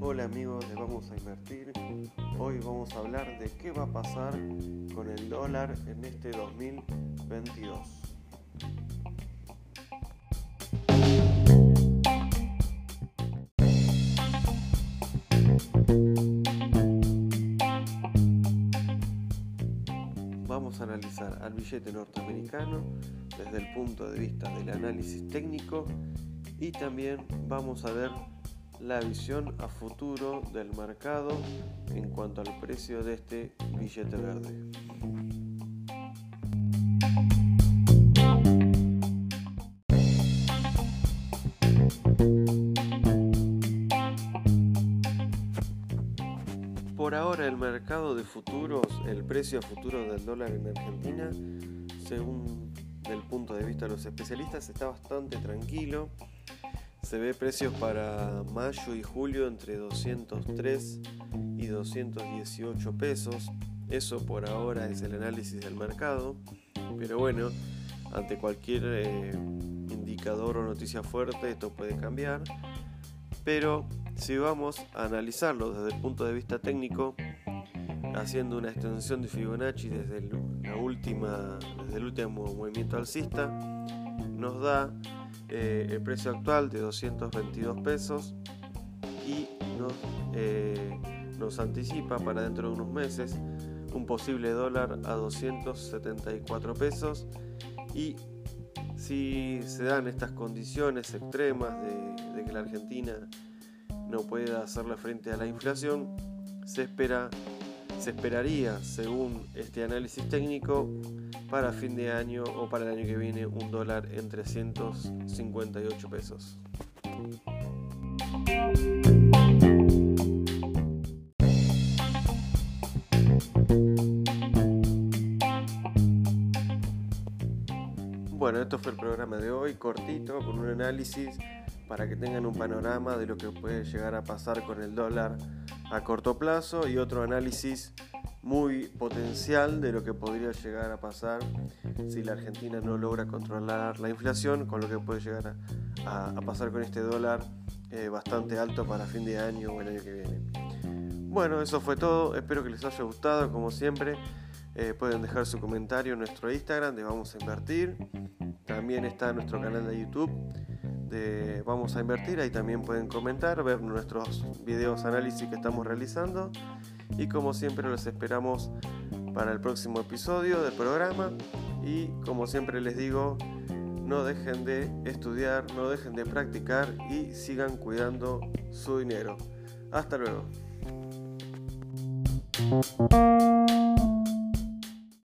Hola amigos de Vamos a Invertir. Hoy vamos a hablar de qué va a pasar con el dólar en este 2022. Vamos a analizar al billete norteamericano desde el punto de vista del análisis técnico y también vamos a ver la visión a futuro del mercado en cuanto al precio de este billete verde. Ahora el mercado de futuros, el precio a futuro del dólar en Argentina, según del punto de vista de los especialistas, está bastante tranquilo. Se ve precios para mayo y julio entre 203 y 218 pesos. Eso por ahora es el análisis del mercado. Pero bueno, ante cualquier eh, indicador o noticia fuerte esto puede cambiar. Pero si vamos a analizarlo desde el punto de vista técnico, haciendo una extensión de Fibonacci desde el, la última, desde el último movimiento alcista, nos da eh, el precio actual de 222 pesos y nos, eh, nos anticipa para dentro de unos meses un posible dólar a 274 pesos. Y si se dan estas condiciones extremas de que la Argentina no pueda hacerle frente a la inflación, se espera se esperaría, según este análisis técnico, para fin de año o para el año que viene un dólar en 358 pesos. Bueno, esto fue el programa de hoy, cortito, con un análisis para que tengan un panorama de lo que puede llegar a pasar con el dólar a corto plazo y otro análisis muy potencial de lo que podría llegar a pasar si la Argentina no logra controlar la inflación, con lo que puede llegar a, a, pasar con este dólar eh, bastante alto para fin de año o el año que viene. Bueno, eso fue todo, espero que les haya gustado, como siempre. Eh, pueden dejar su comentario en nuestro Instagram de Vamos a Invertir. También está nuestro canal de YouTube de Vamos a Invertir. Ahí también pueden comentar, ver nuestros videos análisis que estamos realizando. Y como siempre los esperamos para el próximo episodio del programa. Y como siempre les digo, no dejen de estudiar, no dejen de practicar y sigan cuidando su dinero. Hasta luego.